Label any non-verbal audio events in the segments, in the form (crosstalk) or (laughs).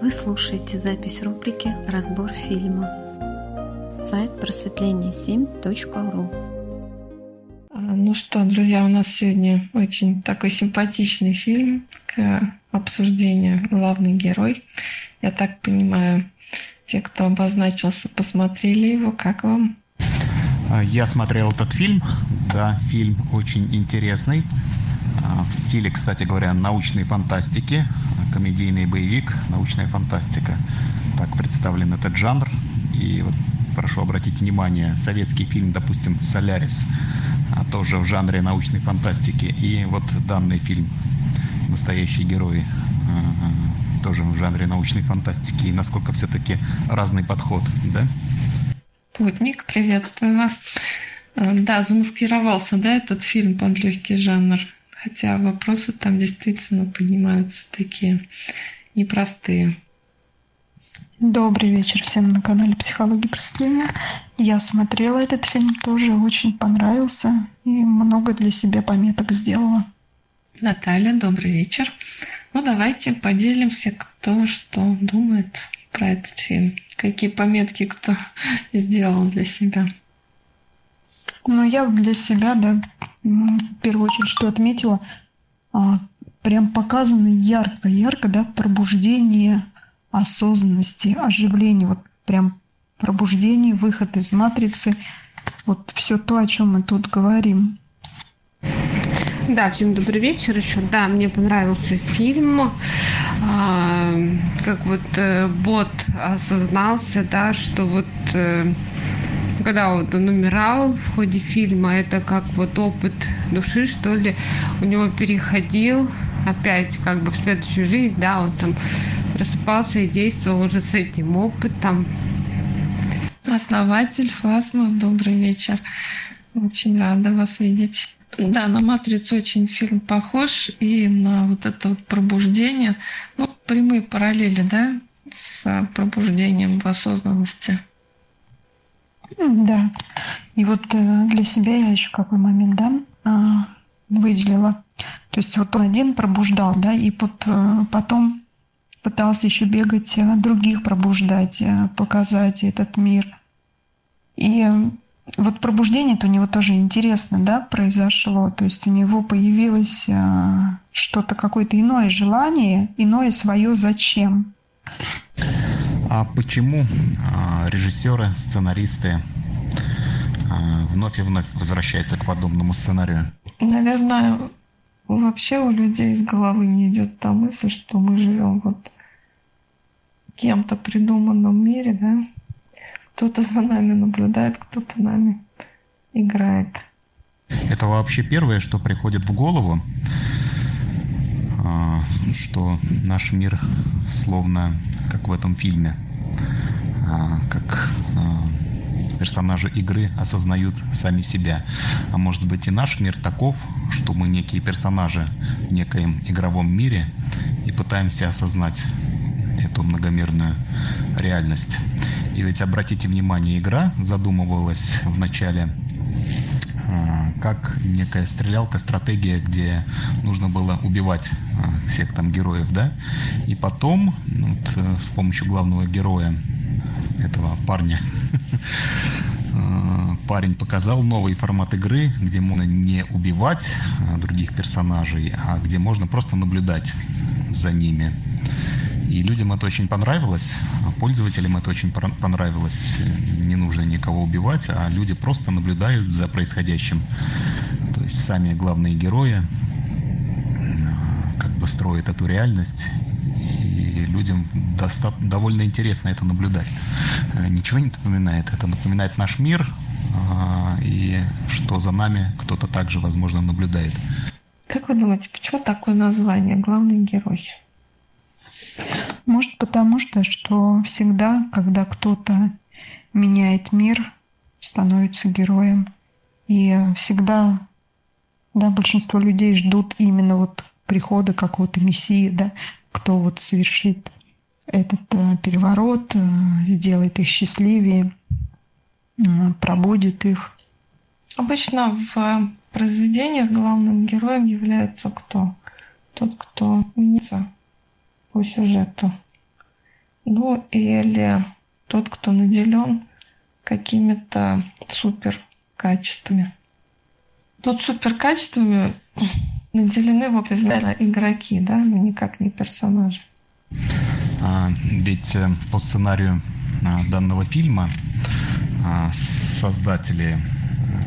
Вы слушаете запись рубрики «Разбор фильма». Сайт просветление7.ру а, Ну что, друзья, у нас сегодня очень такой симпатичный фильм к обсуждению «Главный герой». Я так понимаю, те, кто обозначился, посмотрели его. Как вам? А, я смотрел этот фильм. Да, фильм очень интересный. А, в стиле, кстати говоря, научной фантастики, комедийный боевик, научная фантастика. Так представлен этот жанр. И вот прошу обратить внимание, советский фильм, допустим, «Солярис», а, тоже в жанре научной фантастики. И вот данный фильм «Настоящие герои» а, тоже в жанре научной фантастики. И насколько все-таки разный подход, да? Путник, приветствую вас. Да, замаскировался, да, этот фильм под легкий жанр Хотя вопросы там действительно поднимаются такие непростые. Добрый вечер всем на канале Психология просветления. Я смотрела этот фильм, тоже очень понравился и много для себя пометок сделала. Наталья, добрый вечер. Ну, давайте поделимся, кто что думает про этот фильм. Какие пометки кто (laughs) сделал для себя. Ну, я для себя, да, в первую очередь, что отметила, а, прям показано ярко-ярко, да, пробуждение осознанности, оживление, вот прям пробуждение, выход из матрицы, вот все то, о чем мы тут говорим. Да, всем добрый вечер еще. Да, мне понравился фильм. А, как вот э, бот осознался, да, что вот э, когда вот он умирал в ходе фильма, это как вот опыт души, что ли, у него переходил опять как бы в следующую жизнь, да, он там просыпался и действовал уже с этим опытом. Основатель Фасма, добрый вечер. Очень рада вас видеть. Да, на «Матрицу» очень фильм похож, и на вот это вот пробуждение, ну, прямые параллели, да, с пробуждением в осознанности. Да. И вот э, для себя я еще какой момент, да, а, выделила. То есть вот он один пробуждал, да, и вот э, потом пытался еще бегать, э, других пробуждать, показать этот мир. И вот пробуждение-то у него тоже интересно, да, произошло. То есть у него появилось что-то, какое-то иное желание, иное свое зачем. А почему а, режиссеры, сценаристы а, вновь и вновь возвращаются к подобному сценарию? Наверное, вообще у людей из головы не идет та мысль, что мы живем вот кем-то придуманном мире, да? Кто-то за нами наблюдает, кто-то нами играет. Это вообще первое, что приходит в голову, что наш мир словно как в этом фильме, а, как а, персонажи игры осознают сами себя. А может быть и наш мир таков, что мы некие персонажи в некоем игровом мире и пытаемся осознать эту многомерную реальность. И ведь обратите внимание, игра задумывалась в начале как некая стрелялка, стратегия, где нужно было убивать всех там героев, да, и потом ну, вот, э, с помощью главного героя этого парня (laughs) парень показал новый формат игры, где можно не убивать других персонажей, а где можно просто наблюдать за ними. И людям это очень понравилось, пользователям это очень понравилось. Не нужно никого убивать, а люди просто наблюдают за происходящим. То есть сами главные герои как бы строят эту реальность и людям доста- довольно интересно это наблюдать. Ничего не напоминает. Это напоминает наш мир, и что за нами кто-то также, возможно, наблюдает. Как вы думаете, почему такое название «Главный герой»? Может, потому что, что всегда, когда кто-то меняет мир, становится героем. И всегда, да, большинство людей ждут именно вот прихода какого-то мессии, да, кто вот совершит этот э, переворот, э, сделает их счастливее, пробудет их. Обычно в произведениях главным героем является кто? Тот, кто меняется по сюжету. ну или тот, кто наделен какими-то супер качествами. Тут супер качествами наделены вот измерно игроки, да, но никак не персонажи. А, ведь э, по сценарию а, данного фильма а, создатели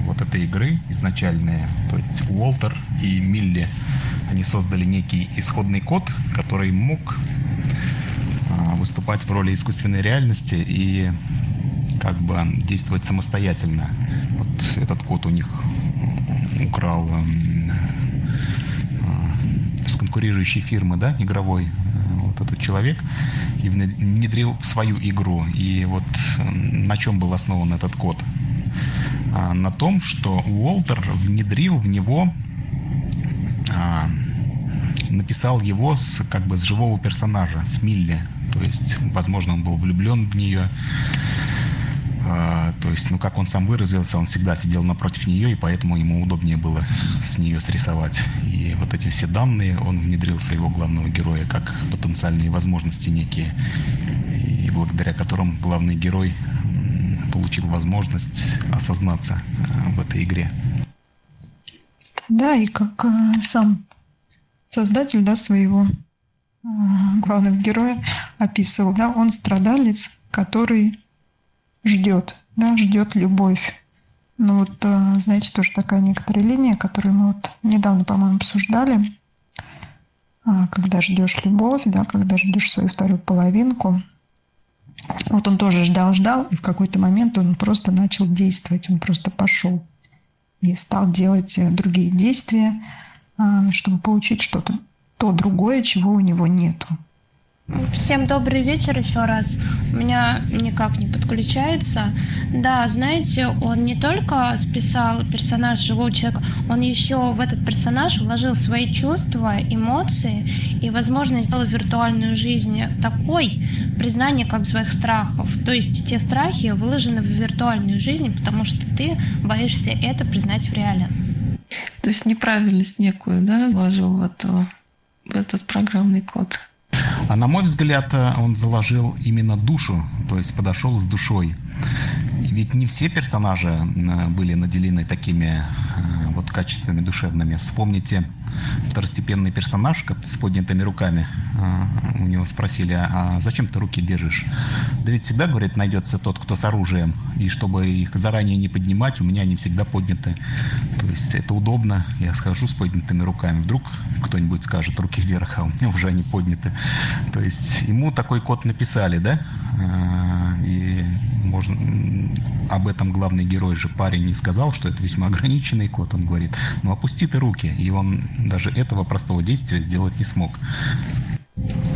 вот этой игры изначальные, то есть Уолтер и Милли, они создали некий исходный код, который мог а, выступать в роли искусственной реальности и как бы действовать самостоятельно. Вот этот код у них украл с конкурирующей фирмы, да, игровой, вот этот человек, и внедрил в свою игру. И вот на чем был основан этот код? А, на том, что Уолтер внедрил в него, а, написал его с, как бы с живого персонажа, с Милли. То есть, возможно, он был влюблен в нее, а, то есть, ну, как он сам выразился, он всегда сидел напротив нее, и поэтому ему удобнее было с нее срисовать. И вот эти все данные он внедрил своего главного героя как потенциальные возможности некие, и благодаря которым главный герой получил возможность осознаться а, в этой игре. Да, и как э, сам создатель да, своего э, главного героя описывал, да, он страдалец, который ждет, да, ждет любовь. Ну вот, э, знаете, тоже такая некоторая линия, которую мы вот недавно, по-моему, обсуждали, а, когда ждешь любовь, да, когда ждешь свою вторую половинку. Вот он тоже ждал, ждал, и в какой-то момент он просто начал действовать, он просто пошел и стал делать э, другие действия, а, чтобы получить что-то, то другое, чего у него нету. Всем добрый вечер еще раз. У меня никак не подключается. Да, знаете, он не только списал персонаж живого человека, он еще в этот персонаж вложил свои чувства, эмоции и, возможно, сделал виртуальную жизнь такой, признание как своих страхов. То есть те страхи выложены в виртуальную жизнь, потому что ты боишься это признать в реале. То есть неправильность некую, да, вложил в, это, в этот программный код. А на мой взгляд, э, он заложил именно душу, то есть подошел с душой. Ведь не все персонажи э, были наделены такими э, вот качествами душевными. Вспомните второстепенный персонаж с поднятыми руками. У него спросили, а зачем ты руки держишь? Да ведь всегда, говорит, найдется тот, кто с оружием. И чтобы их заранее не поднимать, у меня они всегда подняты. То есть это удобно. Я схожу с поднятыми руками. Вдруг кто-нибудь скажет руки вверх, а у меня уже они подняты. То есть ему такой код написали, да? А, и можно об этом главный герой же парень не сказал, что это весьма ограниченный код. Он говорит, ну опусти ты руки. И он даже этого простого действия сделать не смог.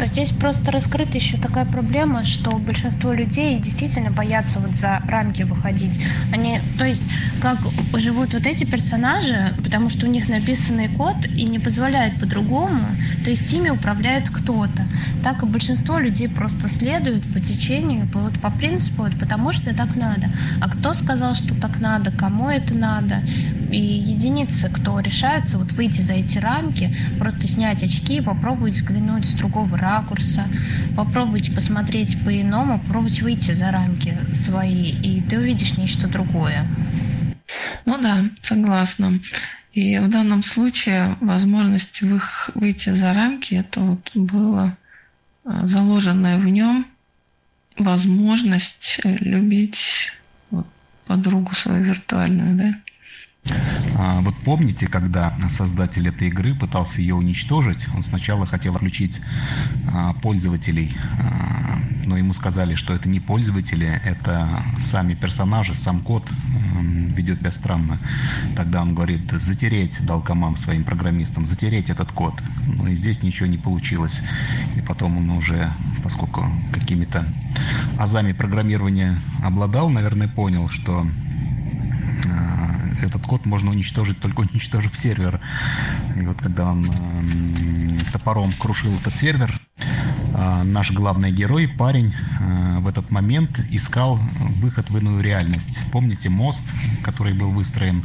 Здесь просто раскрыта еще такая проблема, что большинство людей действительно боятся вот за рамки выходить. Они, то есть, как живут вот эти персонажи, потому что у них написанный код и не позволяет по-другому, то есть ими управляет кто-то. Так и большинство людей просто следуют по течению, вот по принципу, вот потому что так надо. А кто сказал, что так надо, кому это надо? И единицы, кто решается вот выйти за эти рамки, просто снять очки и попробовать взглянуть с другого ракурса, попробуйте посмотреть по-иному, попробуйте выйти за рамки свои, и ты увидишь нечто другое. Ну да, согласна. И в данном случае возможность выйти за рамки, это вот было а, заложенная в нем возможность любить подругу свою виртуальную, да? А, вот помните, когда создатель этой игры пытался ее уничтожить, он сначала хотел включить а, пользователей, а, но ему сказали, что это не пользователи, это сами персонажи, сам код ведет себя странно. Тогда он говорит, затереть, дал команд своим программистам, затереть этот код. Но и здесь ничего не получилось. И потом он уже, поскольку какими-то азами программирования обладал, наверное, понял, что этот код можно уничтожить, только уничтожив сервер. И вот когда он э, топором крушил этот сервер, наш главный герой, парень, а, в этот момент искал выход в иную реальность. Помните мост, который был выстроен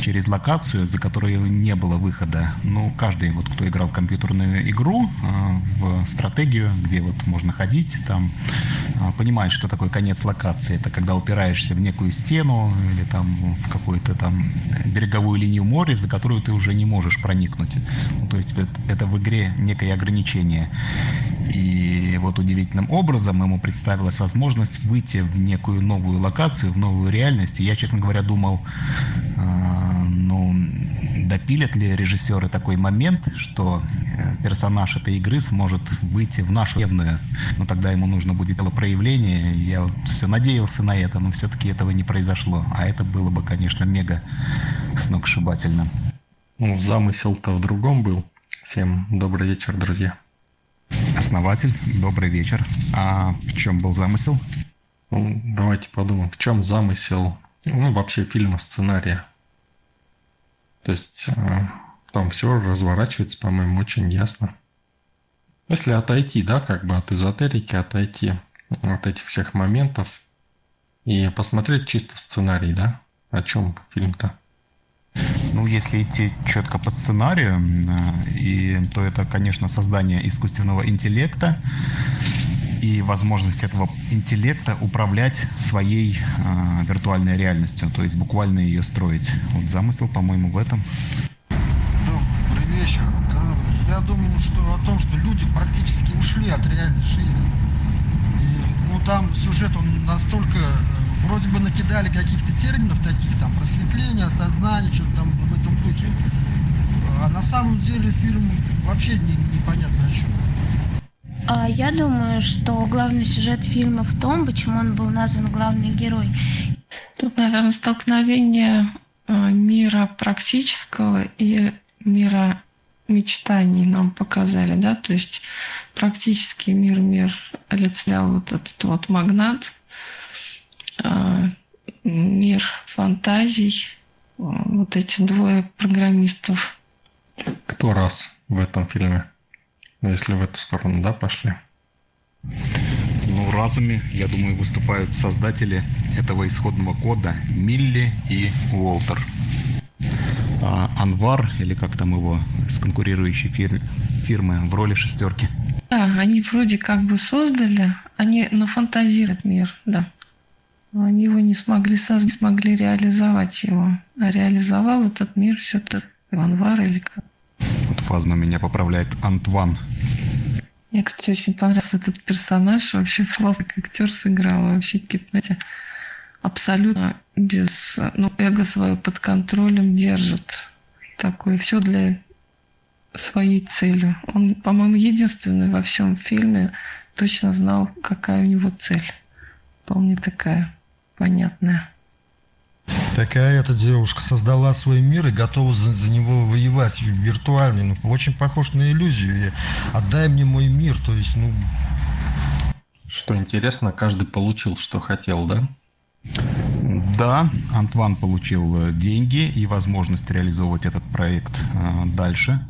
через локацию, за которой не было выхода? Ну, каждый, вот, кто играл в компьютерную игру, а, в стратегию, где вот можно ходить, там, понимает, что такое конец локации. Это когда упираешься в некую стену или там в какую-то там береговую линию моря, за которую ты уже не можешь проникнуть. Ну, то есть это в игре некое ограничение. И вот удивительным образом ему представилась возможность выйти в некую новую локацию, в новую реальность. И я, честно говоря, думал, э, ну, допилят ли режиссеры такой момент, что э, персонаж этой игры сможет выйти в нашу дневную. Но тогда ему нужно будет проявление. Я все надеялся на это, но все-таки этого не произошло. А это было бы, конечно, мега сногсшибательно. Ну, замысел-то в другом был. Всем добрый вечер, друзья. Основатель, добрый вечер. А в чем был замысел? Ну, давайте подумаем, в чем замысел, ну, вообще фильма, сценария. То есть э, там все разворачивается, по-моему, очень ясно. Если отойти, да, как бы от эзотерики, отойти от этих всех моментов и посмотреть чисто сценарий, да, о чем фильм-то. Ну, если идти четко по сценарию, и, то это, конечно, создание искусственного интеллекта и возможность этого интеллекта управлять своей э, виртуальной реальностью, то есть буквально ее строить. Вот замысел, по-моему, в этом. Добрый вечер. Да, я думаю, что о том, что люди практически ушли от реальной жизни. И, ну, там сюжет, он настолько э, вроде бы накидали каких-то терминов таких, там, просветление, осознание, что-то там в этом духе. А на самом деле фильм вообще не, непонятно о чем. А я думаю, что главный сюжет фильма в том, почему он был назван главный герой. Тут, наверное, столкновение а, мира практического и мира мечтаний нам показали, да, то есть практический мир, мир олицетворял вот этот вот магнат, мир фантазий, вот эти двое программистов. Кто раз в этом фильме? Ну, если в эту сторону, да, пошли? Ну, разами, я думаю, выступают создатели этого исходного кода Милли и Уолтер. А Анвар, или как там его, с конкурирующей фир фирмы в роли шестерки. Да, они вроде как бы создали, они нафантазируют мир, да. Но они его не смогли создать, смогли реализовать его. А реализовал этот мир все-таки Анвар или как. Вот Фазма меня поправляет Антван. Мне, кстати, очень понравился этот персонаж. Вообще классно, как актер сыграл. Вообще, знаете, абсолютно без... Ну, эго свое под контролем держит. Такое все для своей цели. Он, по-моему, единственный во всем фильме точно знал, какая у него цель. Вполне такая понятная. Такая эта девушка создала свой мир и готова за, за него воевать виртуальный. Ну, очень похож на иллюзию. Отдай мне мой мир, то есть, ну... Что интересно, каждый получил, что хотел, да? Да, Антван получил э, деньги и возможность реализовывать этот проект э, дальше.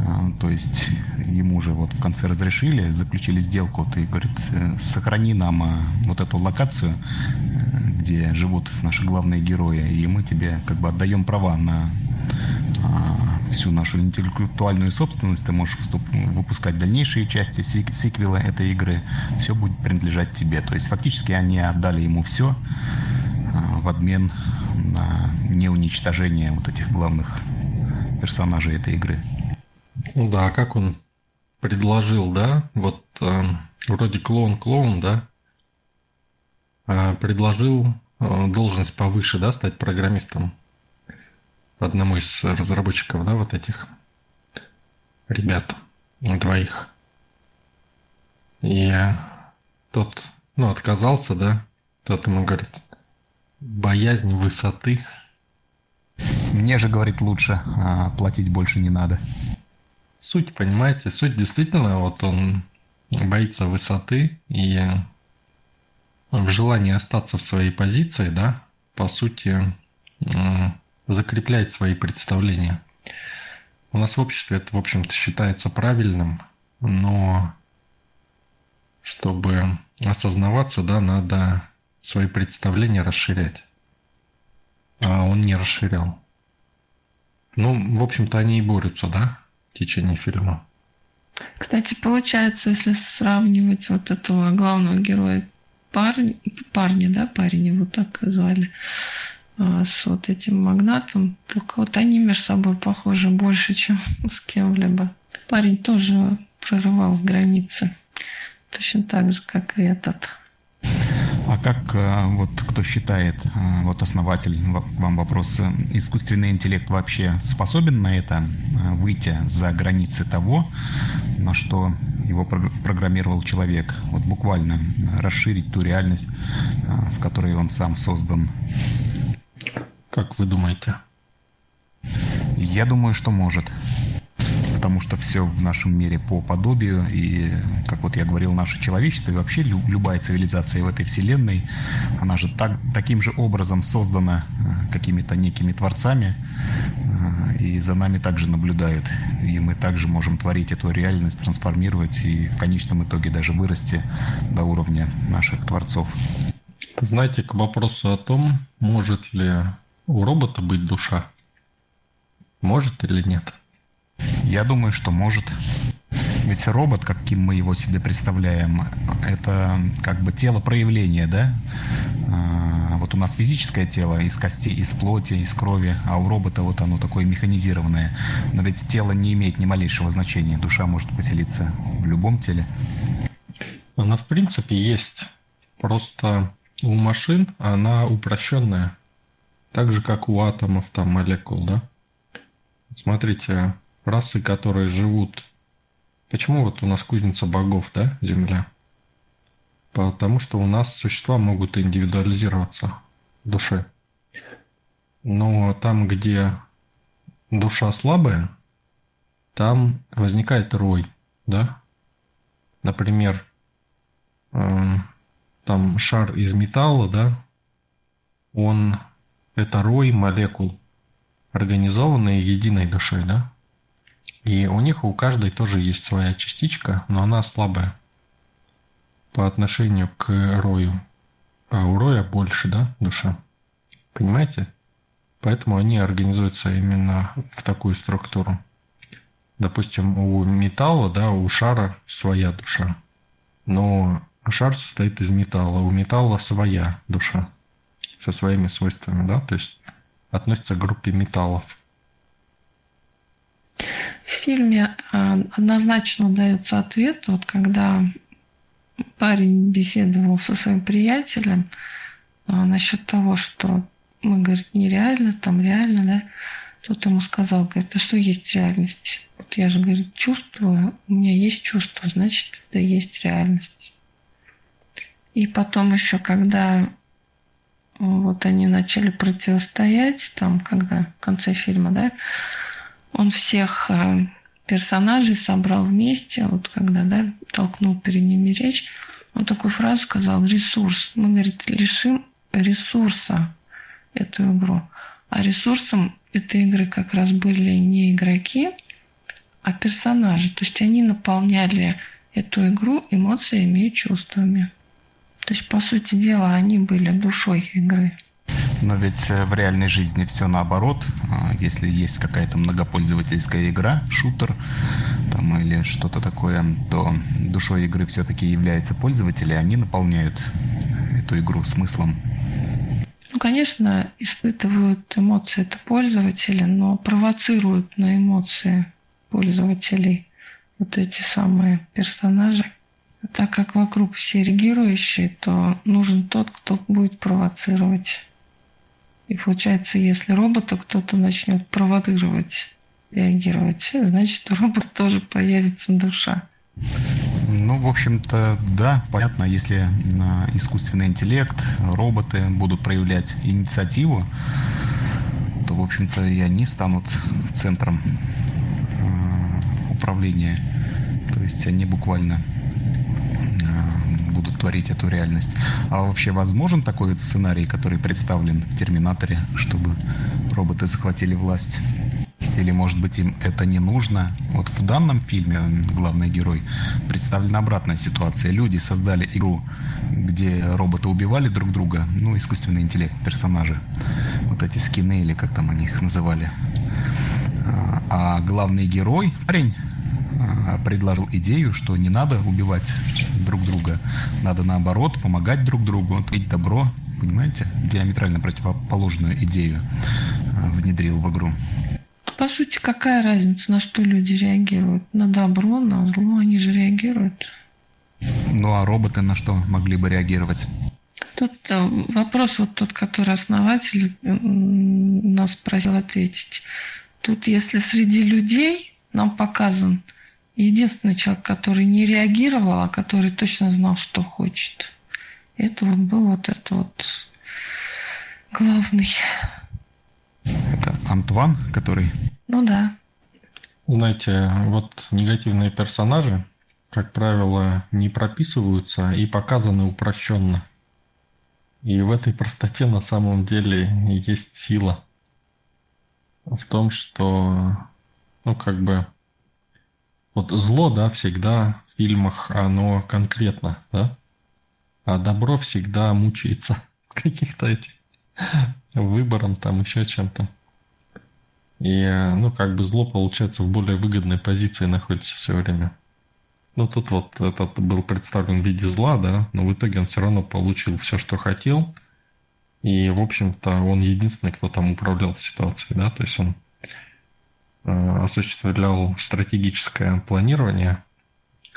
Э, то есть ему же вот в конце разрешили, заключили сделку, ты говорит, сохрани нам вот эту локацию, где живут наши главные герои, и мы тебе как бы отдаем права на э, всю нашу интеллектуальную собственность, ты можешь выступ, выпускать дальнейшие части сик сиквела этой игры, все будет принадлежать тебе. То есть фактически они отдали ему все э, в обмен на неуничтожение вот этих главных персонажей этой игры. Ну да, как он предложил, да, вот э, вроде клоун-клоун, да, э, предложил э, должность повыше, да, стать программистом одному из разработчиков, да, вот этих ребят, двоих. И тот, ну, отказался, да, тот ему говорит, боязнь высоты. Мне же, говорит, лучше, а платить больше не надо суть, понимаете? Суть действительно, вот он боится высоты и в желании остаться в своей позиции, да, по сути, закрепляет свои представления. У нас в обществе это, в общем-то, считается правильным, но осознаваться, да, надо свои представления расширять. А он не расширял. Ну, в общем-то, они и борются, да, в течение фильма. Кстати, получается, если сравнивать вот этого главного героя парня, парня, да, парень его так звали, с вот этим магнатом, только вот они между собой похожи больше, чем (laughs) с кем-либо. Парень тоже прорывал границы, точно так же, как и этот. А как э, вот кто считает, э, вот основатель, вам вопрос, э, искусственный интеллект вообще способен на это выйти за границы того, на что его программировал человек? Вот буквально расширить ту реальность, в которой он сам создан. Как вы думаете? Я думаю, что может потому что все в нашем мире по подобию, и, как вот я говорил, наше человечество, и вообще любая цивилизация в этой вселенной, она же так, таким же образом создана э, какими-то некими творцами, э, и за нами также наблюдают. И мы также можем творить эту реальность, трансформировать, и в конечном итоге даже вырасти до уровня наших творцов. Знаете, к вопросу о том, может ли у робота быть душа, может или нет? Я думаю, что может. Ведь робот, каким мы его себе представляем, это как бы тело проявления, да? А, вот у нас физическое тело из костей, из плоти, из крови, а у робота вот оно такое механизированное. Но ведь тело не имеет ни малейшего значения. Душа может поселиться в любом теле. Она в принципе есть. Просто у машин она упрощенная. Так же, как у атомов там молекул, да? Смотрите, расы, которые живут... Почему вот у нас кузница богов, да, Земля? Потому что у нас существа могут индивидуализироваться в душе. Но там, где душа слабая, там возникает рой, да? Например, э, там шар из металла, да, он это рой молекул, организованные единой душой, да? И у них у каждой тоже есть своя частичка, но она слабая по отношению к рою. А у роя больше, да, душа. Понимаете? Поэтому они организуются именно в такую структуру. Допустим, у металла, да, у шара своя душа. Но шар состоит из металла, у металла своя душа со своими свойствами, да, то есть относится к группе металлов. В фильме а, однозначно дается ответ, вот когда парень беседовал со своим приятелем а, насчет того, что мы, говорит, нереально, там реально, да, тот ему сказал, говорит, а что есть реальность? Вот я же, говорит, чувствую, у меня есть чувство, значит, это есть реальность. И потом еще, когда вот они начали противостоять, там, когда в конце фильма, да, он всех э, персонажей собрал вместе, вот когда, да, толкнул перед ними речь, он такую фразу сказал «ресурс». Мы, говорит, лишим ресурса эту игру. А ресурсом этой игры как раз были не игроки, а персонажи. То есть они наполняли эту игру эмоциями и чувствами. То есть, по сути дела, они были душой игры. Но ведь э, в реальной жизни все наоборот. А, если есть какая-то многопользовательская игра, шутер там, или что-то такое, то душой игры все-таки являются пользователи, они наполняют эту игру смыслом. Ну, конечно, испытывают эмоции это пользователи, но провоцируют на эмоции пользователей вот эти самые персонажи. Так как вокруг все реагирующие, то нужен тот, кто будет провоцировать. И получается, если робота кто-то начнет провоцировать, реагировать, значит, у робота тоже появится душа. Ну, в общем-то, да, понятно, если искусственный интеллект, роботы будут проявлять инициативу, то, в общем-то, и они станут центром э, управления. То есть они буквально будут творить эту реальность. А вообще возможен такой сценарий, который представлен в «Терминаторе», чтобы роботы захватили власть? Или, может быть, им это не нужно? Вот в данном фильме главный герой представлена обратная ситуация. Люди создали игру, где роботы убивали друг друга, ну, искусственный интеллект, персонажи. Вот эти скины, или как там они их называли. А, а главный герой, парень, предложил идею, что не надо убивать друг друга, надо наоборот помогать друг другу, творить добро, понимаете, диаметрально противоположную идею а, внедрил в игру. По сути, какая разница, на что люди реагируют? На добро, на зло, они же реагируют. Ну а роботы на что могли бы реагировать? Тут э, вопрос вот тот, который основатель нас просил ответить. Тут если среди людей нам показан единственный человек, который не реагировал, а который точно знал, что хочет. Это вот был вот это вот главный. Это Антуан, который... Ну да. Знаете, вот негативные персонажи, как правило, не прописываются и показаны упрощенно. И в этой простоте на самом деле есть сила. В том, что, ну, как бы, вот зло, да, всегда в фильмах оно конкретно, да? А добро всегда мучается (laughs) каких-то этих выбором, там еще чем-то. И, ну, как бы зло, получается, в более выгодной позиции находится все время. Ну, тут вот этот был представлен в виде зла, да, но в итоге он все равно получил все, что хотел. И, в общем-то, он единственный, кто там управлял ситуацией, да, то есть он осуществлял стратегическое планирование.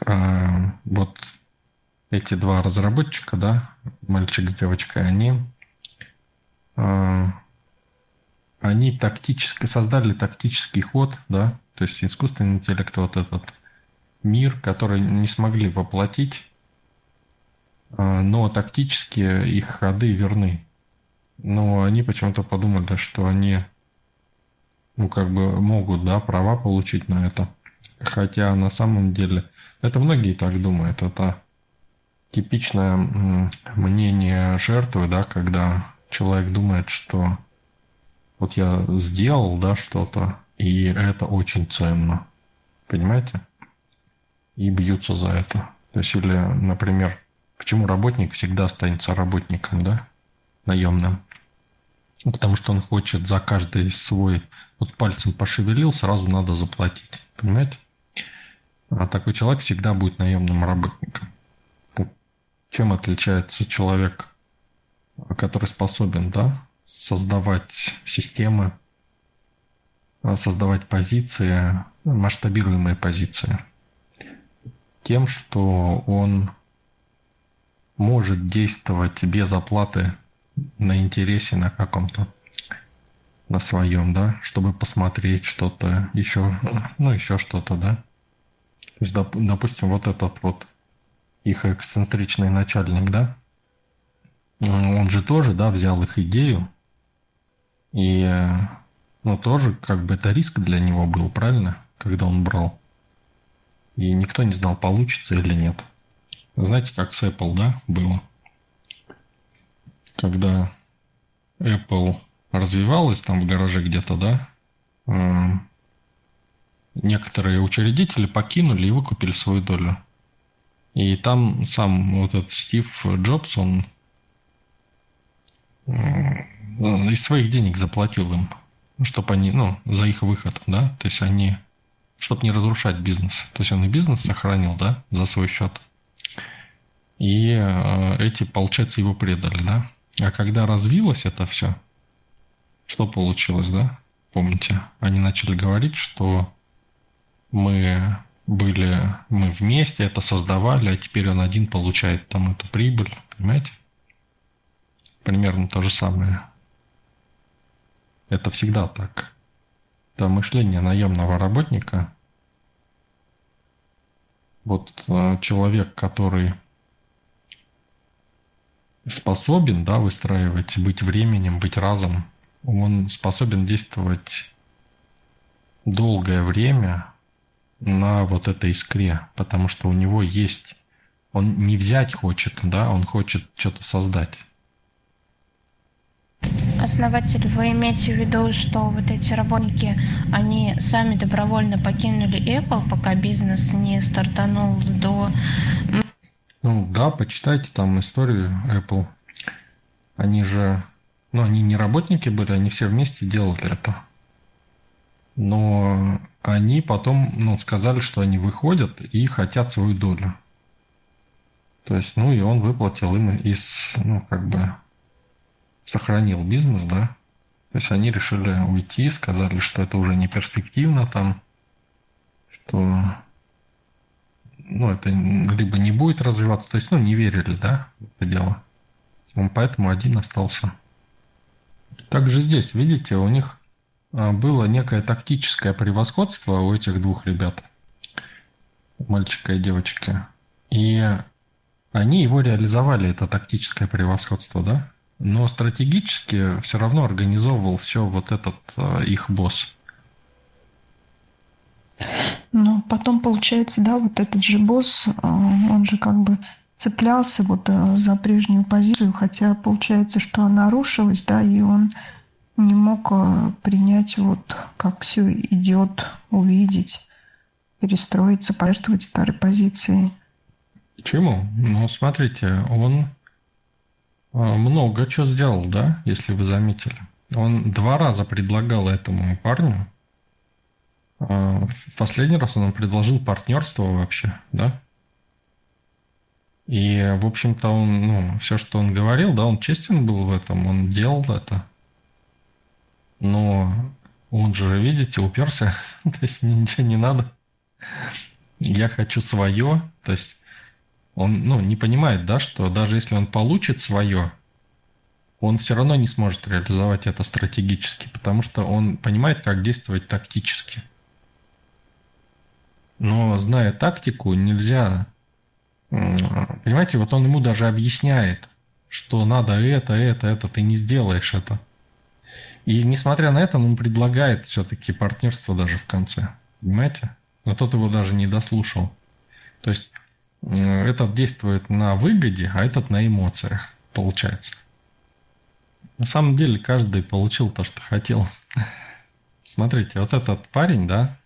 А вот эти два разработчика, да, мальчик с девочкой, они, э, они тактически создали тактический ход, да, то есть искусственный интеллект, вот этот мир, который не смогли воплотить, э, но тактически их ходы верны. Но они почему-то подумали, что они ну, как бы могут, да, права получить на это. Хотя на самом деле, это многие так думают, это типичное мнение жертвы, да, когда человек думает, что вот я сделал, да, что-то, и это очень ценно. Понимаете? И бьются за это. То есть, или, например, почему работник всегда останется работником, да, наемным? Ну, потому что он хочет за каждый свой вот пальцем пошевелил, сразу надо заплатить. Понимаете? А такой человек всегда будет наемным работником. Чем отличается человек, который способен да, создавать системы, создавать позиции, масштабируемые позиции? Тем, что он может действовать без оплаты на интересе на каком-то на своем, да, чтобы посмотреть что-то еще, ну, еще что-то, да. То есть, доп, допустим, вот этот вот их эксцентричный начальник, да, он же тоже, да, взял их идею, и, ну, тоже, как бы, это риск для него был, правильно, когда он брал. И никто не знал, получится или нет. Знаете, как с Apple, да, было? Когда Apple развивалась там в гараже где-то, да, э, некоторые учредители покинули и выкупили свою долю. И там сам вот этот Стив Джобс, он э, из своих денег заплатил им, чтобы они, ну, за их выход, да, то есть они, чтобы не разрушать бизнес. То есть он и бизнес сохранил, да, за свой счет. И э, эти, получается, его предали, да. А когда развилось это все, что получилось, да? Помните, они начали говорить, что мы были, мы вместе это создавали, а теперь он один получает там эту прибыль, понимаете? Примерно то же самое. Это всегда так. Это мышление наемного работника. Вот э, человек, который способен, да, выстраивать, быть временем, быть разом, он способен действовать долгое время на вот этой искре, потому что у него есть, он не взять хочет, да, он хочет что-то создать. основатель, вы имеете в виду, что вот эти работники, они сами добровольно покинули Apple, пока бизнес не стартанул до... Ну да, почитайте там историю Apple. Они же, ну они не работники были, они все вместе делали это. Но они потом, ну, сказали, что они выходят и хотят свою долю. То есть, ну, и он выплатил им из, ну, как бы, сохранил бизнес, да. То есть они решили уйти, сказали, что это уже не перспективно там, что ну, это либо не будет развиваться, то есть, ну, не верили, да, в это дело. Поэтому один остался. Также здесь, видите, у них а, было некое тактическое превосходство у этих двух ребят, мальчика и девочки. И они его реализовали, это тактическое превосходство, да? Но стратегически все равно организовывал все вот этот э, их босс. Но потом получается, да, вот этот же босс, э, он же как бы цеплялся вот э, за прежнюю позицию, хотя получается, что она рушилась, да, и он не мог принять вот как все идет, увидеть, перестроиться, пожертвовать старой позицией. Почему? Ну, смотрите, он много чего сделал, да, если вы заметили. Он два раза предлагал этому парню. А, в последний раз он предложил партнерство вообще, да. И, в общем-то, он, ну, все, что он говорил, да, он честен был в этом, он делал это. Но он же, видите, уперся, (laughs) то есть мне ничего не надо. Я хочу свое, то есть он ну, не понимает, да, что даже если он получит свое, он все равно не сможет реализовать это стратегически, потому что он понимает, как действовать тактически. Но зная тактику, нельзя... Понимаете, вот он ему даже объясняет, что надо это, это, это, ты не сделаешь это. И несмотря на это, он предлагает все-таки партнерство даже в конце. Понимаете? Но тот его даже не дослушал. То есть этот действует на выгоде, а этот на эмоциях, получается. На самом деле каждый получил то, что хотел. (laughs) Смотрите, вот этот парень, да,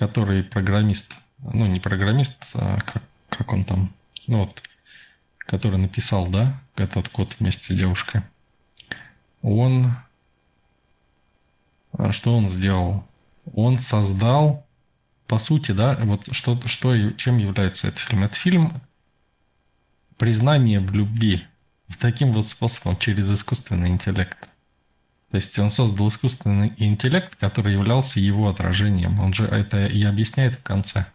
который программист, ну не программист, а как, как он там, ну вот, который написал, да, этот код вместе с девушкой, он, а что он сделал? Он создал по сути, да, вот что, что, чем является этот фильм? Это фильм признание в любви таким вот способом, через искусственный интеллект. То есть он создал искусственный интеллект, который являлся его отражением. Он же это и объясняет в конце.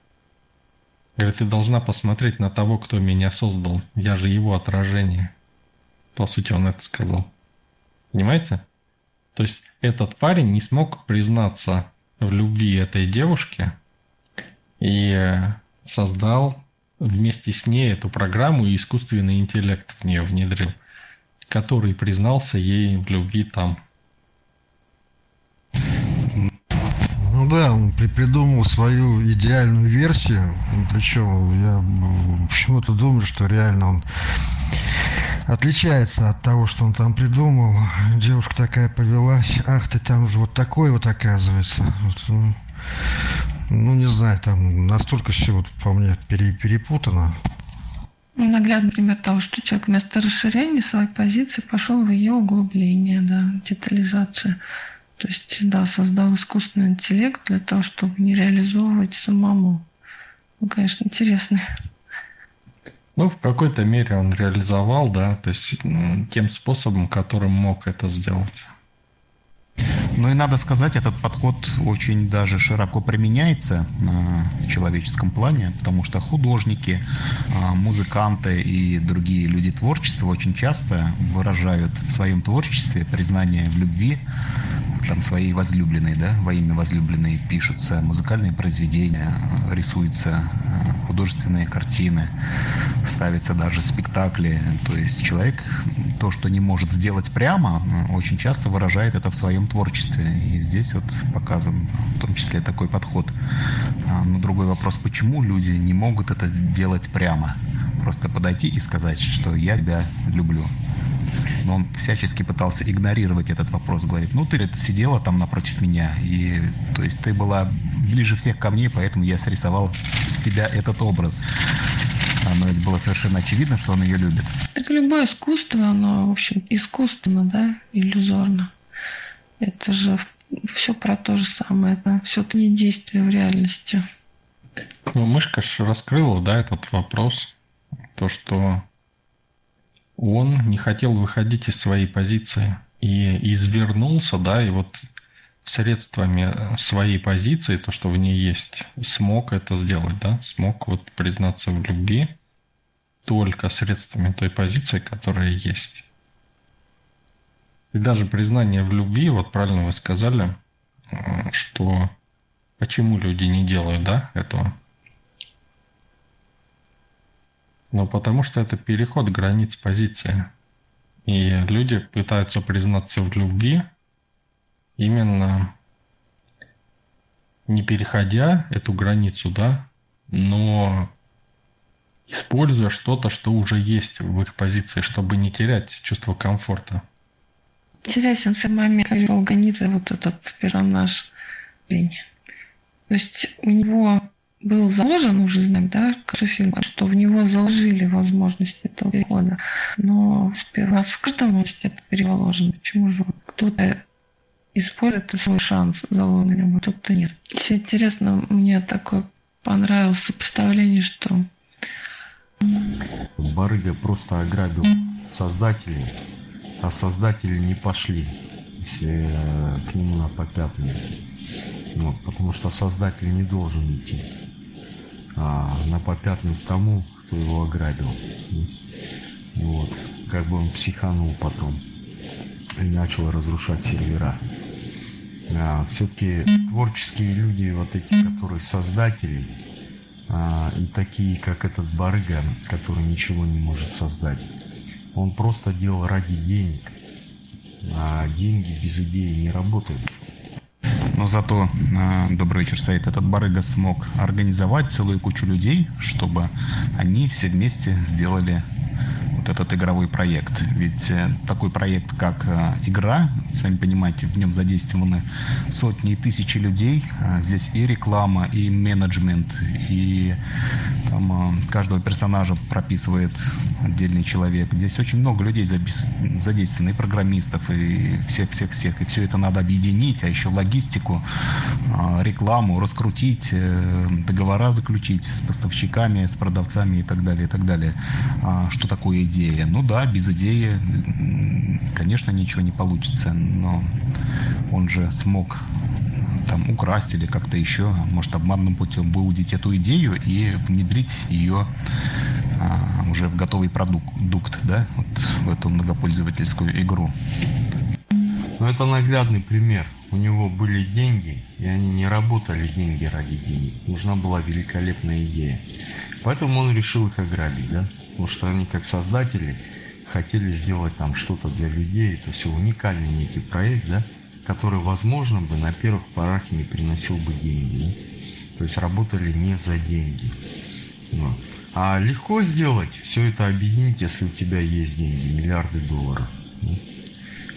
Говорит, ты должна посмотреть на того, кто меня создал. Я же его отражение. По сути, он это сказал. Понимаете? То есть этот парень не смог признаться в любви этой девушке, и создал вместе с ней эту программу и искусственный интеллект в нее внедрил, который признался ей в любви там. Ну да, он придумал свою идеальную версию, причем я почему-то думаю, что реально он отличается от того, что он там придумал. Девушка такая повелась, ах ты там же вот такой вот оказывается. Вот, ну, ну, не знаю, там настолько все, вот, по мне, пере, перепутано. Ну, наглядный пример того, что человек вместо расширения своей позиции пошел в ее углубление, да, детализация. То есть, да, создал искусственный интеллект для того, чтобы не реализовывать самому. Ну, конечно, интересно. Ну, в какой-то мере он реализовал, да, то есть тем способом, которым мог это сделать. Ну и надо сказать, этот подход очень даже широко применяется в человеческом плане, потому что художники, а, музыканты и другие люди творчества очень часто выражают в своем творчестве признание в любви там своей возлюбленной, да, во имя возлюбленной пишутся музыкальные произведения, рисуются а, художественные картины, ставятся даже спектакли. То есть человек то, что не может сделать прямо, очень часто выражает это в своем творчестве. И здесь вот показан в том числе такой подход. А, но другой вопрос, почему люди не могут это делать прямо? Просто подойти и сказать, что я тебя люблю. Но он всячески пытался игнорировать этот вопрос. Говорит, ну ты сидела там напротив меня, и то есть ты была ближе всех ко мне, поэтому я срисовал с себя этот образ. А, но это было совершенно очевидно, что он ее любит. Так любое искусство, оно, в общем, искусственно, да, иллюзорно. Это же все про то же самое. Это все не действие в реальности. Ну, мышка же раскрыла, да, этот вопрос. То, что он не хотел выходить из своей позиции и извернулся, да, и вот средствами своей позиции, то, что в ней есть, смог это сделать, да, смог вот признаться в любви только средствами той позиции, которая есть. И даже признание в любви, вот правильно вы сказали, э, что почему люди не делают, да, этого. Но потому что это переход границ позиции. И люди пытаются признаться в любви именно не переходя эту границу, да, но используя что-то, что уже есть в их позиции, чтобы не терять чувство комфорта. Интересен сам момент, Ганидзе, вот этот персонаж, то есть у него был заложен уже знак, да, фильма, что в него заложили возможность этого перехода. Но сперва в каждом это переложено. Почему же кто-то использует свой шанс заложенным, а кто-то нет. Еще интересно, мне такое понравилось сопоставление, что Барыга просто ограбил создателей, а создатели не пошли э, к нему на попятную. Вот, потому что создатель не должен идти а, на попятную к тому, кто его ограбил. Вот. Как бы он психанул потом и начал разрушать сервера. А, все-таки творческие люди, вот эти, которые создатели, а, и такие, как этот барыга, который ничего не может создать. Он просто делал ради денег, а деньги без идеи не работают. Но зато, а, добрый вечер, Саид, этот барыга смог организовать целую кучу людей, чтобы они все вместе сделали этот игровой проект. Ведь э, такой проект, как э, игра, сами понимаете, в нем задействованы сотни и тысячи людей. А здесь и реклама, и менеджмент, и там э, каждого персонажа прописывает отдельный человек. Здесь очень много людей задействовано, и программистов, и всех-всех-всех. И все это надо объединить, а еще логистику, рекламу раскрутить, договора заключить с поставщиками, с продавцами и так далее, и так далее. А что такое идея. Ну да, без идеи, конечно, ничего не получится, но он же смог там украсть или как-то еще, может, обманным путем выудить эту идею и внедрить ее а, уже в готовый продукт, да, вот в эту многопользовательскую игру. Ну, это наглядный пример. У него были деньги, и они не работали деньги ради денег. Нужна была великолепная идея. Поэтому он решил их ограбить, да? Потому что они как создатели хотели сделать там что-то для людей, это все уникальный некий проект, да, который, возможно, бы на первых порах не приносил бы деньги. Да? То есть работали не за деньги. Вот. А легко сделать все это объединить, если у тебя есть деньги, миллиарды долларов. Да?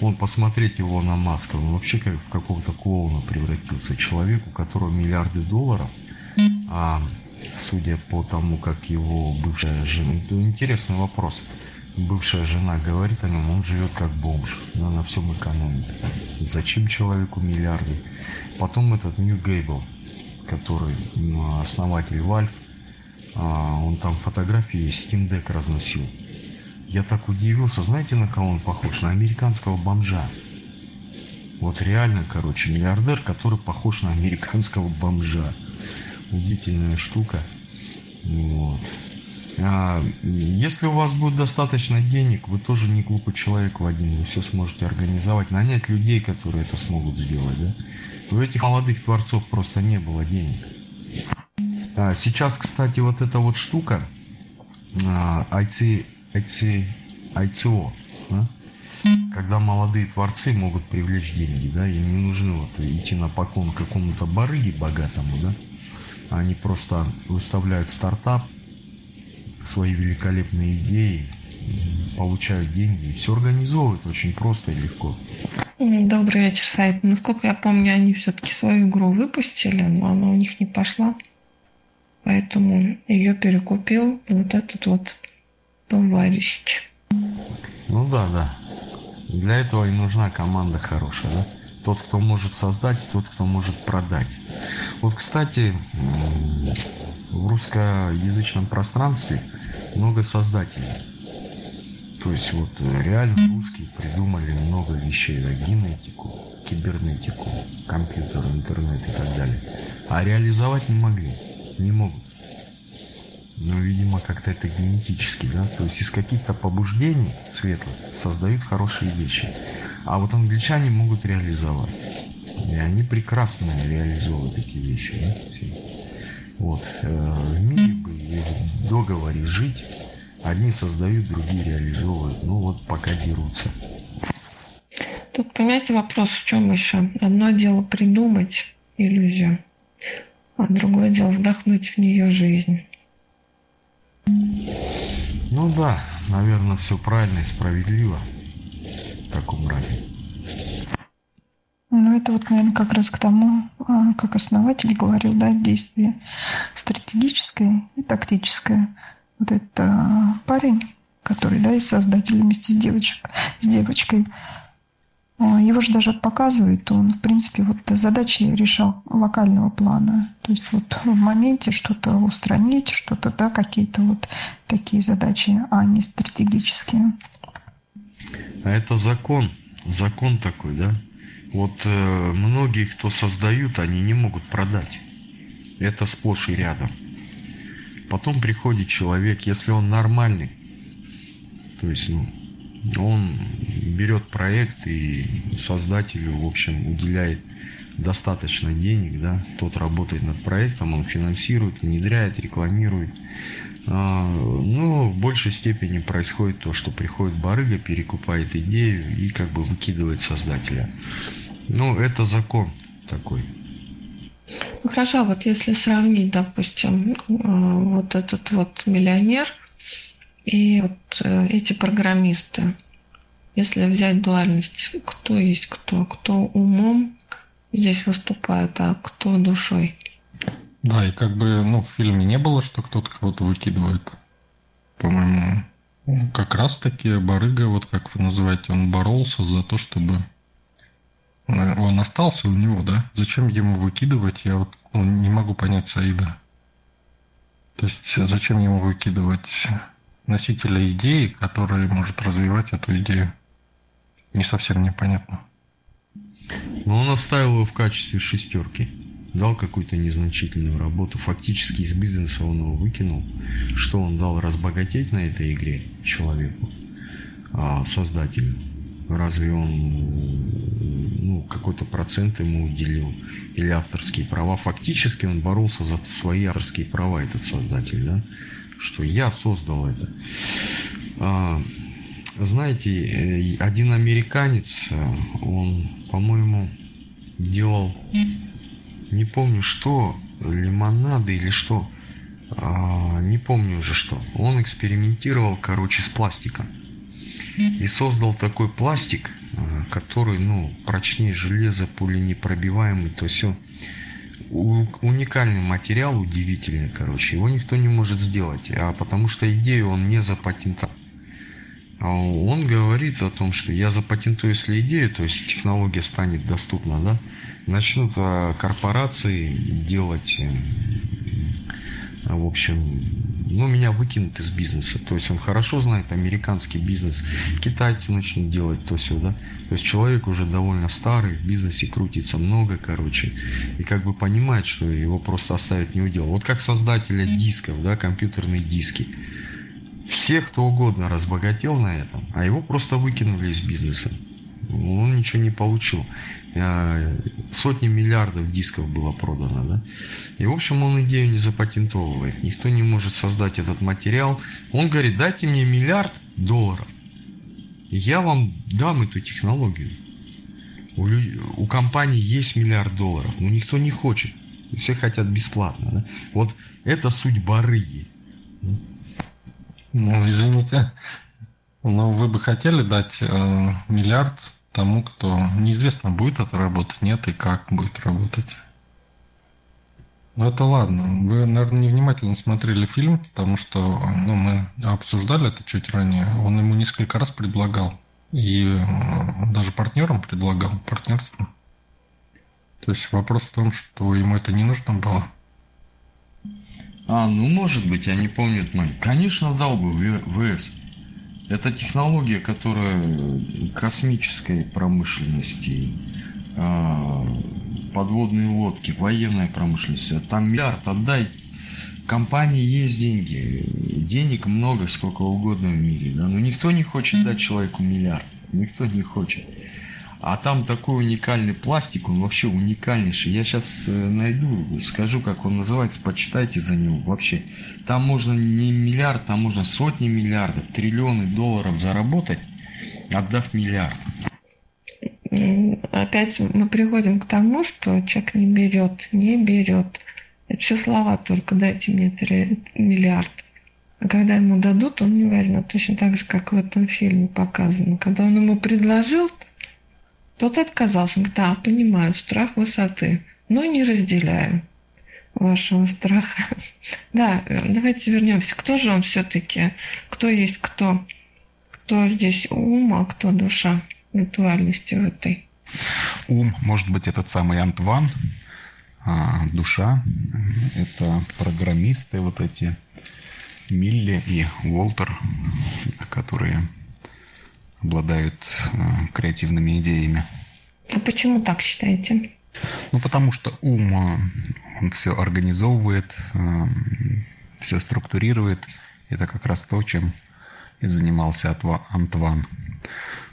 Вон посмотреть его на Маска, он вообще как в какого-то клоуна превратился. Человек, у которого миллиарды долларов, а судя по тому, как его бывшая жена... Интересный вопрос. Бывшая жена говорит о нем, он живет как бомж, но на всем экономит. Зачем человеку миллиарды? Потом этот Нью Гейбл, который основатель а, он там фотографии Steam Deck разносил. Я так удивился, знаете, на кого он похож? На американского бомжа. Вот реально, короче, миллиардер, который похож на американского бомжа удивительная штука. Вот. А если у вас будет достаточно денег, вы тоже не глупый человек в один, вы все сможете организовать, нанять людей, которые это смогут сделать. Да? У этих молодых творцов просто не было денег. А сейчас, кстати, вот эта вот штука, IT, IT, ICO, да? когда молодые творцы могут привлечь деньги, да, им не нужно вот идти на поклон какому-то барыге богатому, да, они просто выставляют стартап, свои великолепные идеи, получают деньги. Все организовывают очень просто и легко. Добрый вечер, сайт. Насколько я помню, они все-таки свою игру выпустили, но она у них не пошла. Поэтому ее перекупил вот этот вот товарищ. Ну да, да. Для этого и нужна команда хорошая, да? Тот, кто может создать, и тот, кто может продать. Вот, кстати, в русскоязычном пространстве много создателей. То есть вот реально русские придумали много вещей, да, генетику, кибернетику, компьютер, интернет и так далее. А реализовать не могли, не могут. Ну, видимо, как-то это генетически, да? То есть из каких-то побуждений светлых создают хорошие вещи. А вот англичане могут реализовать. И они прекрасно реализовывают эти вещи, да? Все. Вот. Э, в мире бы в договоре жить Одни создают, другие реализовывают. Ну вот пока дерутся. Тут, понимаете, вопрос в чем еще? Одно дело придумать иллюзию, а другое дело вдохнуть в нее жизнь. Ну да, наверное, все правильно и справедливо таком разе. Ну, это вот, наверное, как раз к тому, а, как основатель говорил, да, действие стратегическое и тактическое – вот это парень, который, да, и создатель вместе с, девочек, с девочкой, а, его же даже показывают, он, в принципе, вот задачи решал локального плана. То есть вот в моменте что-то устранить, что-то, да, какие-то вот такие задачи, а не стратегические. А это закон, закон такой, да? Вот э, многие, кто создают, они не могут продать. Это сплошь и рядом. Потом приходит человек, если он нормальный, то есть ну, он берет проект и создателю, в общем, уделяет достаточно денег, да, тот работает над проектом, он финансирует, внедряет, рекламирует. А, но в большей степени происходит то, что приходит барыга, перекупает идею и как бы выкидывает создателя. Ну, это закон такой. Ну хорошо, вот если сравнить, допустим, э, вот этот вот миллионер и вот э, эти программисты, если взять дуальность, кто есть кто, кто умом здесь выступает, а кто душой. Да, и как бы, ну, в фильме не было, что кто-то кого-то выкидывает. По-моему, как раз таки барыга, вот как вы называете, он боролся за то, чтобы он остался у него, да? Зачем ему выкидывать? Я вот ну, не могу понять Саида. То есть зачем ему выкидывать носителя идеи, который может развивать эту идею? Не совсем непонятно. Но он оставил его в качестве шестерки. Дал какую-то незначительную работу. Фактически из бизнеса он его выкинул. Что он дал разбогатеть на этой игре человеку, а, создателю? Разве он ну, какой-то процент ему уделил? Или авторские права? Фактически он боролся за свои авторские права, этот создатель, да? Что я создал это. А, знаете, э, один американец, э, он, по-моему, делал, не помню что, лимонады или что, а, не помню уже что. Он экспериментировал, короче, с пластиком и создал такой пластик, э, который, ну, прочнее железа, пуленепробиваемый, то все. Уникальный материал, удивительный, короче. Его никто не может сделать, а потому что идею он не запатентовал. А он говорит о том, что я запатентую, если идею, то есть технология станет доступна, да, начнут а, корпорации делать, э, в общем, ну, меня выкинут из бизнеса. То есть он хорошо знает американский бизнес. Китайцы начнут делать то все, да. То есть человек уже довольно старый, в бизнесе крутится много, короче. И как бы понимает, что его просто оставят не удел. Вот как создателя дисков, да, компьютерные диски. Всех, кто угодно разбогател на этом, а его просто выкинули из бизнеса он ничего не получил. Сотни миллиардов дисков было продано, да. И, в общем, он идею не запатентовывает. Никто не может создать этот материал. Он говорит, дайте мне миллиард долларов. Я вам дам эту технологию. У, людей, у компании есть миллиард долларов, но никто не хочет. Все хотят бесплатно. Да? Вот это суть барыги. Ну, извините, Но вы бы хотели дать э, миллиард тому, кто неизвестно, будет это работать, нет, и как будет работать. Ну это ладно. Вы, наверное, невнимательно смотрели фильм, потому что ну, мы обсуждали это чуть ранее. Он ему несколько раз предлагал. И э, даже партнерам предлагал партнерство. То есть вопрос в том, что ему это не нужно было. А, ну может быть, я не помню мой. Конечно, дал бы ВС. Это технология, которая космической промышленности, а, подводные лодки, военная промышленность. Там миллиард отдай. Компании есть деньги. Денег много, сколько угодно в мире. Да? Но никто не хочет дать человеку миллиард. Никто не хочет. А там такой уникальный пластик, он вообще уникальнейший. Я сейчас э, найду, скажу, как он называется, почитайте за него. Вообще, там можно не миллиард, там можно сотни миллиардов, триллионы долларов заработать, отдав миллиард. Опять мы приходим к тому, что человек не берет, не берет. Это все слова только, дайте мне миллиард. А когда ему дадут, он не возьмет. Точно так же, как в этом фильме показано. Когда он ему предложил, тот отказался. Да, понимаю, страх высоты, но не разделяю вашего страха. (laughs) Да, давайте вернемся. Кто же он все-таки? Кто есть кто? Кто здесь ум, а кто душа виртуальности в этой? Ум, может быть, этот самый Антван, а душа – это программисты вот эти, Милли и Уолтер, которые обладают э, креативными идеями. А почему так считаете? Ну, потому что ум, э, он все организовывает, э, все структурирует. Это как раз то, чем и занимался Антван.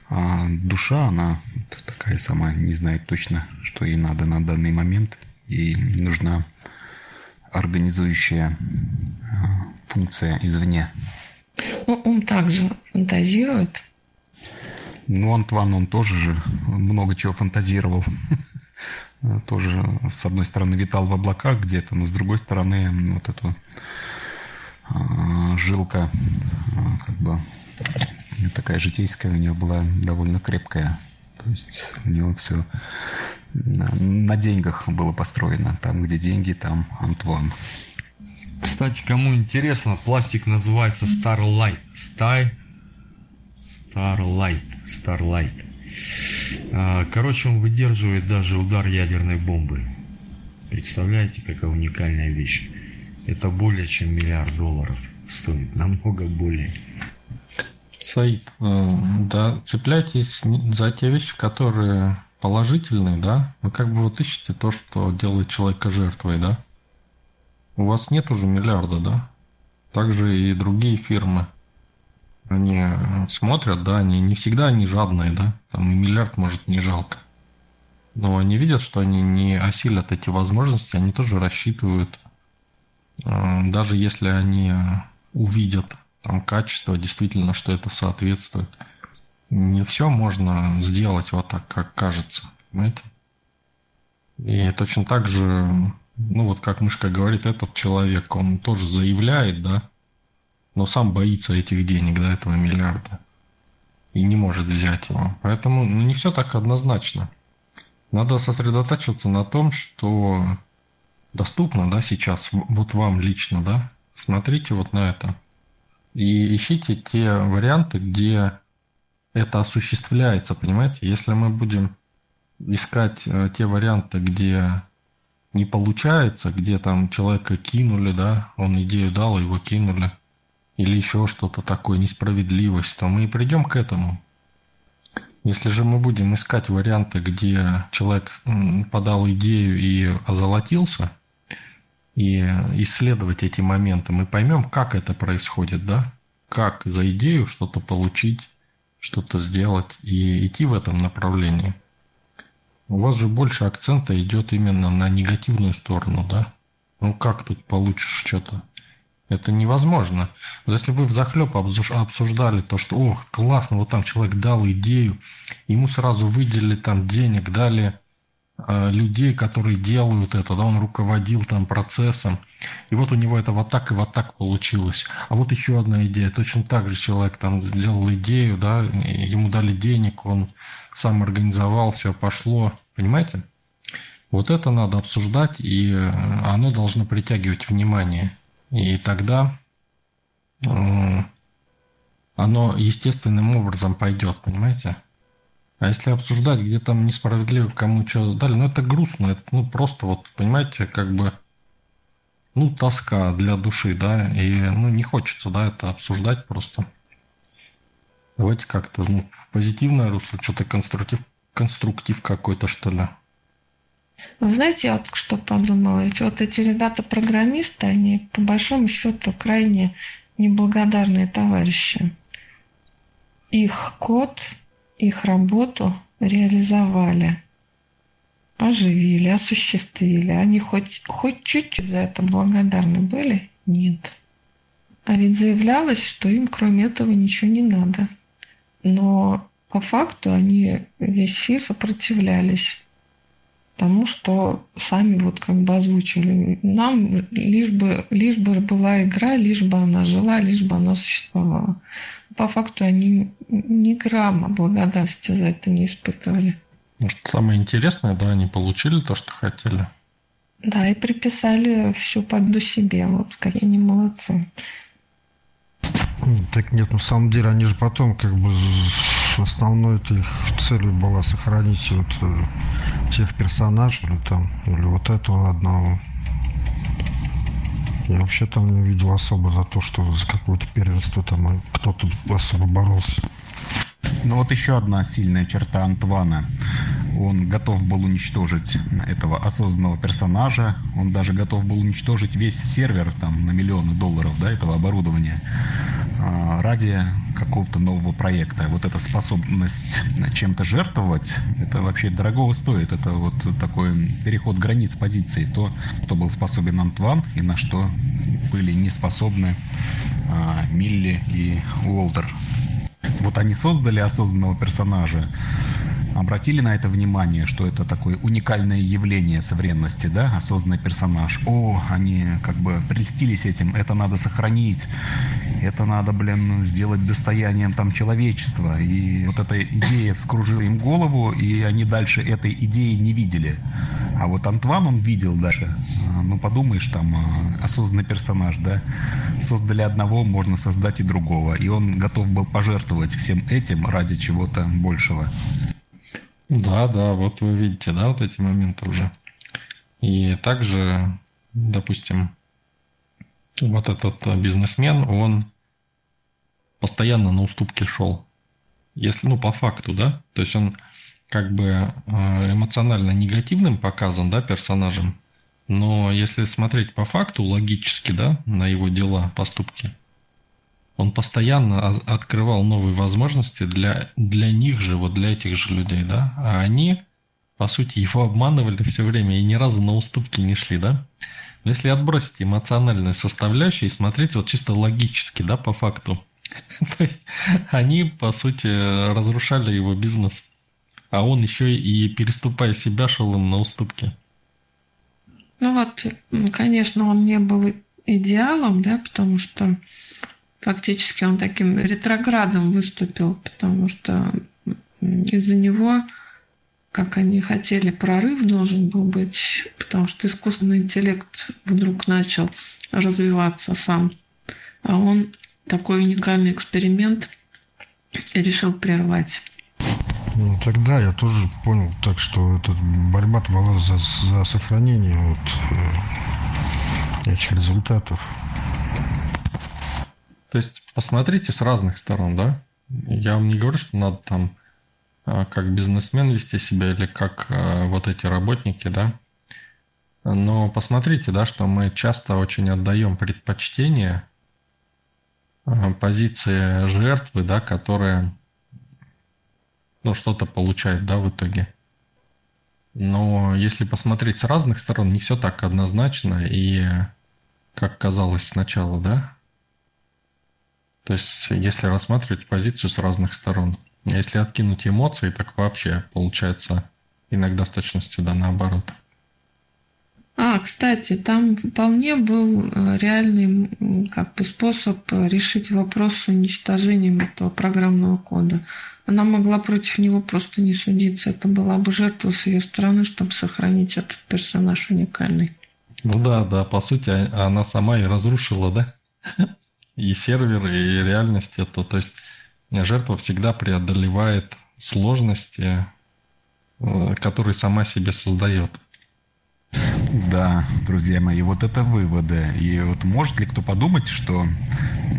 А душа, она такая сама, не знает точно, что ей надо на данный момент. И нужна организующая функция извне. Ну, ум также фантазирует, ну, Антван, он тоже же много чего фантазировал. (laughs) Тоже, с одной стороны, витал в облаках где-то, но с другой стороны, вот эту а, жилка, а, как бы, такая житейская у него была довольно крепкая. То есть у него все на деньгах было построено. Там, где деньги, там Антван. Кстати, кому интересно, пластик называется Starlight. Sty Starlight. Starlight. А, короче, он выдерживает даже удар ядерной бомбы. Представляете, какая уникальная вещь. Это более чем миллиард долларов стоит, намного более. Саид, э, да, цепляйтесь за те вещи, которые положительные, да? Вы как бы вот ищете то, что делает человека жертвой, да? У вас нет уже миллиарда, да? Также и другие фирмы они э, смотрят, да, они не всегда они жадные, да, там и миллиард может не жалко. Но они видят, что они не осилят эти возможности, они тоже рассчитывают, э, даже если они увидят там качество, действительно, что это соответствует. Не все можно сделать вот так, как кажется, понимаете? И точно так же, ну вот как Мышка говорит, этот человек, он тоже заявляет, да, но сам боится этих денег, да, этого миллиарда. И не может взять его. Поэтому ну, не все так однозначно. Надо сосредотачиваться на том, что доступно, да, сейчас, вот вам лично, да. Смотрите вот на это. И ищите те варианты, где это осуществляется, понимаете? Если мы будем искать э, те варианты, где не получается, где там человека кинули, да, он идею дал, его кинули – или еще что-то такое, несправедливость, то мы и придем к этому. Если же мы будем искать варианты, где человек подал идею и озолотился, и исследовать эти моменты, мы поймем, как это происходит, да? Как за идею что-то получить, что-то сделать и идти в этом направлении. У вас же больше акцента идет именно на негативную сторону, да? Ну как тут получишь что-то? Это невозможно. Вот если вы в захлеб обсуждали то, что, ох, классно, вот там человек дал идею, ему сразу выделили там денег, дали э, людей, которые делают это, да, он руководил там процессом. И вот у него это вот так и вот так получилось. А вот еще одна идея. Точно так же человек там сделал идею, да, ему дали денег, он сам организовал, все пошло. Понимаете? Вот это надо обсуждать, и э, оно должно притягивать внимание. И тогда э, оно естественным образом пойдет, понимаете? А если обсуждать, где там несправедливо кому что дали, ну это грустно, это ну просто вот, понимаете, как бы, ну тоска для души, да, и ну не хочется, да, это обсуждать просто. Давайте как-то ну, позитивное русло, что-то конструктив, конструктив какой-то, что ли. Вы знаете, я вот что подумала, ведь вот эти ребята-программисты, они по большому счету крайне неблагодарные товарищи. Их код их работу реализовали, оживили, осуществили. Они хоть, хоть чуть-чуть за это благодарны были? Нет. А ведь заявлялось, что им кроме этого ничего не надо. Но по факту они весь фильм сопротивлялись тому, что сами вот как бы озвучили. Нам лишь бы, лишь бы была игра, лишь бы она жила, лишь бы она существовала. По факту они ни грамма благодарности за это не испытывали. Может, самое интересное, да, они получили то, что хотели. Да, и приписали всю победу себе. Вот какие они молодцы. Так нет, на самом деле они же потом как бы основной их целью была сохранить вот э, тех персонажей или там, или вот этого одного. Я вообще там не видел особо за то, что за какое-то первенство там кто-то особо боролся. Ну вот еще одна сильная черта Антвана. Он готов был уничтожить этого осознанного персонажа. Он даже готов был уничтожить весь сервер там на миллионы долларов да, этого оборудования ради какого-то нового проекта. Вот эта способность чем-то жертвовать, это вообще дорогого стоит. Это вот такой переход границ позиций. То, кто был способен Антван и на что были не способны а, Милли и Уолтер. Вот они создали осознанного персонажа, обратили на это внимание, что это такое уникальное явление современности, да, осознанный персонаж. О, они как бы прельстились этим, это надо сохранить, это надо, блин, сделать достоянием там человечества. И вот эта идея вскружила им голову, и они дальше этой идеи не видели. А вот Антван он видел даже. А, ну, подумаешь, там, а, осознанный персонаж, да. Создали одного, можно создать и другого. И он готов был пожертвовать всем этим ради чего-то большего. Да, да, вот вы видите, да, вот эти моменты уже. И также, допустим, вот этот бизнесмен, он постоянно на уступки шел. Если, ну, по факту, да, то есть он как бы э, эмоционально негативным показан, да, персонажем, но если смотреть по факту, логически, да, на его дела, поступки, он постоянно открывал новые возможности для, для них же, вот для этих же людей, да, а они, по сути, его обманывали все время и ни разу на уступки не шли, да. Но если отбросить эмоциональную составляющую и смотреть вот чисто логически, да, по факту, (laughs) то есть они, по сути, разрушали его бизнес, а он еще и переступая себя шел им на уступки. Ну вот, конечно, он не был идеалом, да, потому что фактически он таким ретроградом выступил, потому что из-за него, как они хотели, прорыв должен был быть, потому что искусственный интеллект вдруг начал развиваться сам, а он такой уникальный эксперимент решил прервать. Ну, тогда я тоже понял так, что эта борьба была за, за сохранение вот, э, этих результатов. То есть посмотрите с разных сторон, да? Я вам не говорю, что надо там а, как бизнесмен вести себя или как а, вот эти работники, да? Но посмотрите, да, что мы часто очень отдаем предпочтение а, позиции жертвы, да, которая ну, что-то получает, да, в итоге. Но если посмотреть с разных сторон, не все так однозначно и как казалось сначала, да? То есть, если рассматривать позицию с разных сторон. Если откинуть эмоции, так вообще получается иногда с точностью да наоборот. А, кстати, там вполне был э, реальный как бы, способ решить вопрос с уничтожением этого программного кода. Она могла против него просто не судиться. Это была бы жертва с ее стороны, чтобы сохранить этот персонаж уникальный. Ну да, да, по сути, а, она сама и разрушила, да? (laughs) И сервер, и реальность это. То есть жертва всегда преодолевает сложности, э, которые сама себе создает. Да, друзья мои, вот это выводы. И вот может ли кто подумать, что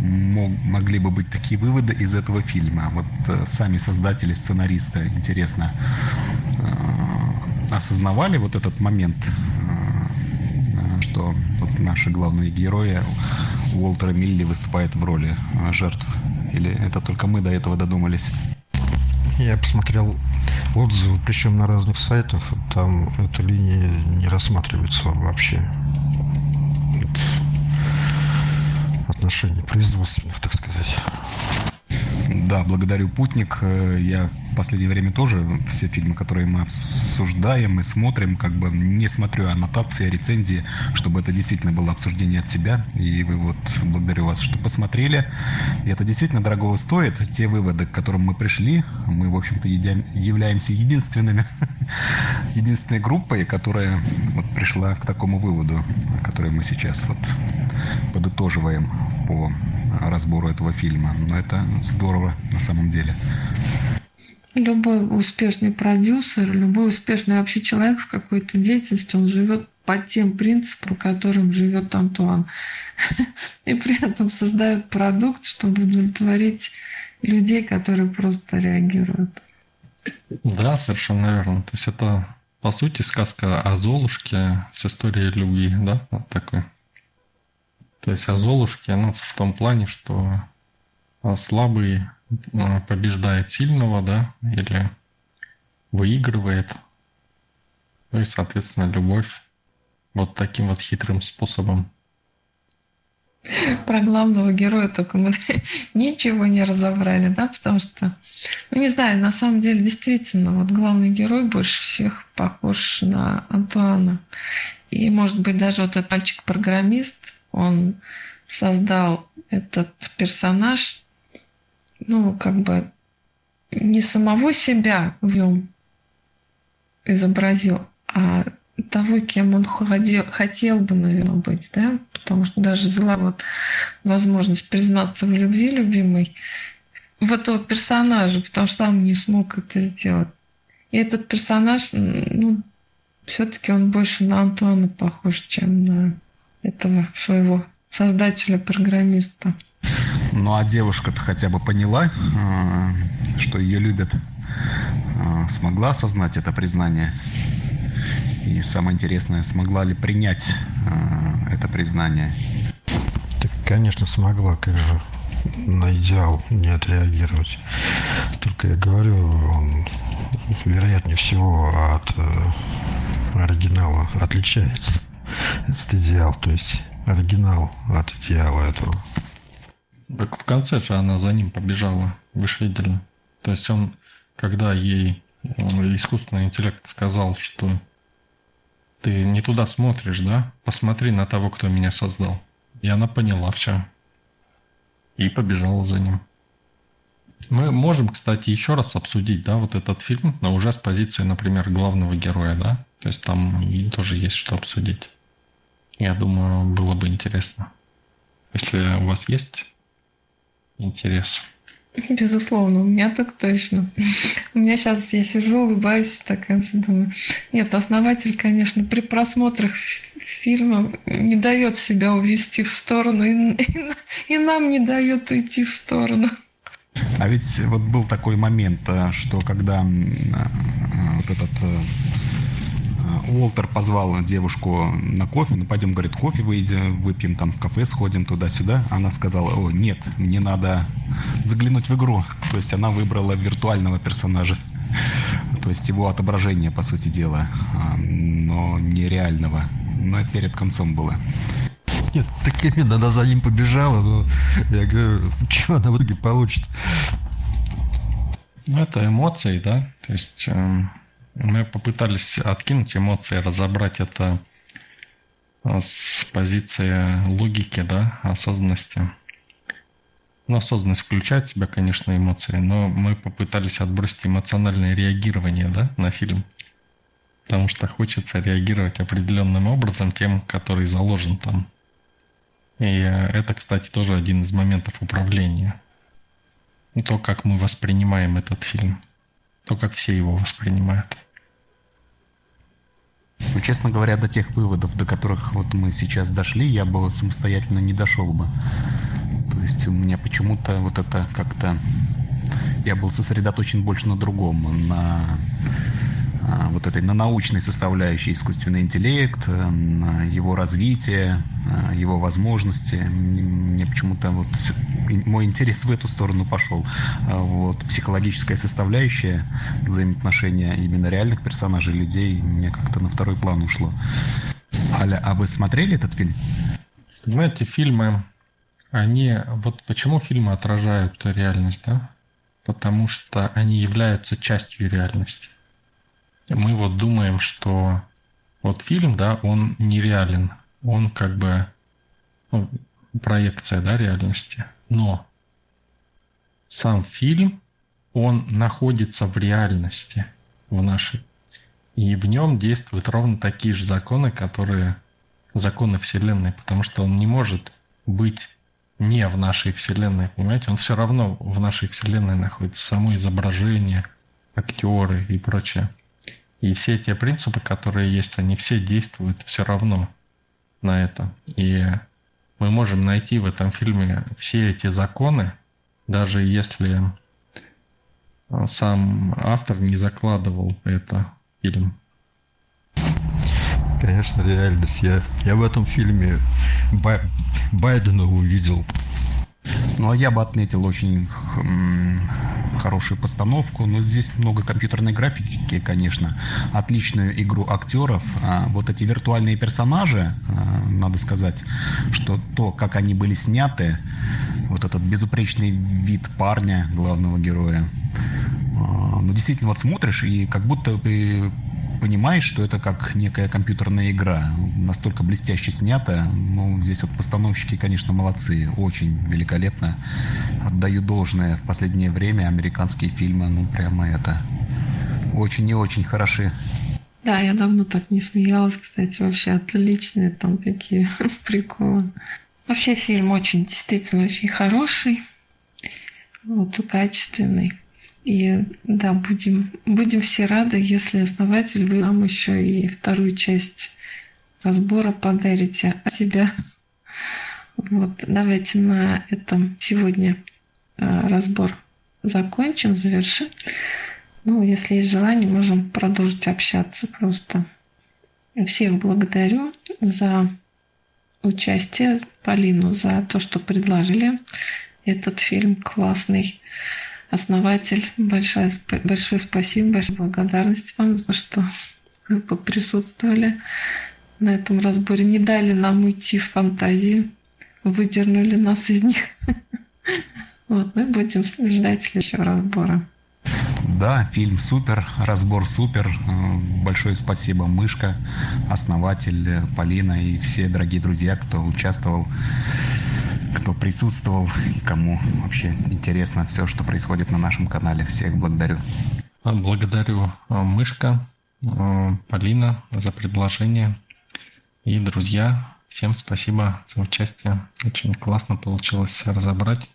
мог, могли бы быть такие выводы из этого фильма? Вот э, сами создатели, сценаристы, интересно, э, осознавали вот этот момент, э, что вот наши главные герои Уолтера Милли выступают в роли жертв? Или это только мы до этого додумались? Я посмотрел отзывы, причем на разных сайтах. Там эта линия не рассматривается вообще. Отношений производственных, так сказать. Да, благодарю «Путник». Э, я в последнее время тоже все фильмы, которые мы обсуждаем и смотрим, как бы не смотрю аннотации, рецензии, чтобы это действительно было обсуждение от себя. И вы вот, благодарю вас, что посмотрели. И это действительно дорогого стоит. Те выводы, к которым мы пришли, мы, в общем-то, являемся единственными, (laughs) единственной группой, которая вот пришла к такому выводу, который мы сейчас вот подытоживаем по разбору этого фильма. Но это здорово на самом деле. Любой успешный продюсер, любой успешный вообще человек с какой-то деятельностью, он живет по тем принципам, которым живет Антуан. (laughs) И при этом создает продукт, чтобы удовлетворить людей, которые просто реагируют. Да, совершенно верно. То есть это, по сути, сказка о Золушке с историей любви, да, вот такой. То есть о Золушке, ну, в том плане, что а, слабый а, побеждает сильного, да, или выигрывает. Ну и, соответственно, любовь вот таким вот хитрым способом. Про главного героя только мы (laughs) ничего не разобрали, да, потому что, ну не знаю, на самом деле действительно вот главный герой больше всех похож на Антуана. И, может быть, даже вот этот мальчик-программист, он создал этот персонаж, ну, как бы не самого себя в нем изобразил, а того, кем он ходил, хотел бы, наверное, быть, да, потому что даже взяла вот возможность признаться в любви любимой в этого персонажа, потому что сам не смог это сделать. И этот персонаж, ну, все-таки он больше на Антуана похож, чем на этого своего создателя-программиста. Ну а девушка-то хотя бы поняла, э, что ее любят, э, смогла осознать это признание. И самое интересное, смогла ли принять э, это признание? Так, конечно, смогла, как же на идеал не отреагировать. Только я говорю, он, вероятнее всего, от оригинала отличается этот идеал, то есть оригинал от идеала этого. Так в конце же она за ним побежала, вы же видели. То есть он, когда ей искусственный интеллект сказал, что ты не туда смотришь, да? Посмотри на того, кто меня создал. И она поняла все. И побежала за ним. Мы можем, кстати, еще раз обсудить, да, вот этот фильм, но уже с позиции, например, главного героя, да? То есть там тоже есть что обсудить. Я думаю, было бы интересно. Если у вас есть интерес. Безусловно, у меня так точно. У меня сейчас я сижу, улыбаюсь, так думаю. Нет, основатель, конечно, при просмотрах фильма не дает себя увести в сторону, и, и, и нам не дает уйти в сторону. А ведь вот был такой момент, э, что когда э, вот этот э, Уолтер позвал девушку на кофе, ну пойдем, говорит, кофе выйдем, выпьем там в кафе, сходим туда-сюда. Она сказала, о, нет, мне надо заглянуть в игру. То есть она выбрала виртуального персонажа. То есть его отображение, по сути дела, а, но нереального. Но это перед концом было. Нет, так именно, она за ним побежала, но я говорю, что она в итоге получит? Ну, это эмоции, да? То есть эм, мы попытались откинуть эмоции, разобрать это а, с позиции логики, да, осознанности. Ну, осознанность включает в себя, конечно, эмоции, но мы попытались отбросить эмоциональное реагирование, да, на фильм. Потому что хочется реагировать определенным образом тем, который заложен там. И э, это, кстати, тоже один из моментов управления. То, как мы воспринимаем этот фильм. То, как все его воспринимают. Ну, честно говоря, до тех выводов, до которых вот мы сейчас дошли, я бы самостоятельно не дошел бы. То есть у меня почему-то вот это как-то... Я был сосредоточен больше на другом, на вот этой на научной составляющей искусственный интеллект, э, его развитие, э, его возможности. Мне почему-то вот мой интерес в эту сторону пошел. А вот психологическая составляющая взаимоотношения именно реальных персонажей, людей, мне как-то на второй план ушло. Аля, а вы смотрели этот фильм? Понимаете, фильмы, они... Вот почему фильмы отражают реальность, да? Потому что они являются частью реальности мы вот думаем, что вот фильм, да, он нереален, он как бы ну, проекция, да, реальности. Но сам фильм, он находится в реальности, в нашей. И в нем действуют ровно такие же законы, которые законы Вселенной, потому что он не может быть не в нашей Вселенной, понимаете? Он все равно в нашей Вселенной находится, само изображение, актеры и прочее. И все те принципы, которые есть, они все действуют все равно на это. И мы можем найти в этом фильме все эти законы, даже если а, сам автор не закладывал это фильм. Конечно, реальность. Я, я в этом фильме Бай, Байдена увидел. Ну, а я бы отметил очень хорошую постановку. Но здесь много компьютерной графики, конечно. Отличную игру актеров. А вот эти виртуальные персонажи, а, надо сказать, что то, как они были сняты, вот этот безупречный вид парня, главного героя, а, ну, действительно, вот смотришь, и как будто понимаешь, что это как некая компьютерная игра. Настолько блестяще снято. Ну, здесь вот постановщики, конечно, молодцы. Очень великолепно. Отдаю должное. В последнее время американские фильмы, ну, прямо это... Очень и очень хороши. Да, я давно так не смеялась, кстати, вообще отличные там такие (laughs) приколы. Вообще фильм очень, действительно, очень хороший, вот, и качественный. И да, будем, будем все рады, если основатель вы нам еще и вторую часть разбора подарите от себя. Вот, давайте на этом сегодня а, разбор закончим, завершим. Ну, если есть желание, можем продолжить общаться просто. Всех благодарю за участие, Полину, за то, что предложили этот фильм классный основатель. Большое, большое спасибо, большая благодарность вам за что вы присутствовали на этом разборе. Не дали нам уйти в фантазию, выдернули нас из них. (laughs) Вот, мы будем ждать следующего разбора. Да, фильм супер, разбор супер. Э, большое спасибо Мышка, основатель Полина и все дорогие друзья, кто участвовал кто присутствовал кому вообще интересно все, что происходит на нашем канале. Всех благодарю. Благодарю а, Мышка, а, Полина за предложение. И, друзья, всем спасибо за участие. Очень классно получилось разобрать.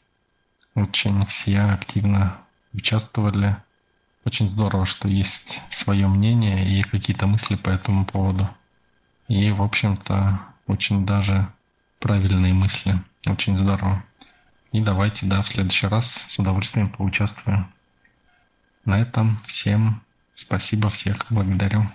Очень все активно участвовали. Очень здорово, что есть свое мнение и какие-то мысли по этому поводу. И, в общем-то, очень даже правильные мысли. Очень здорово. И давайте, да, в следующий раз с удовольствием поучаствуем. На этом всем спасибо, всех благодарю.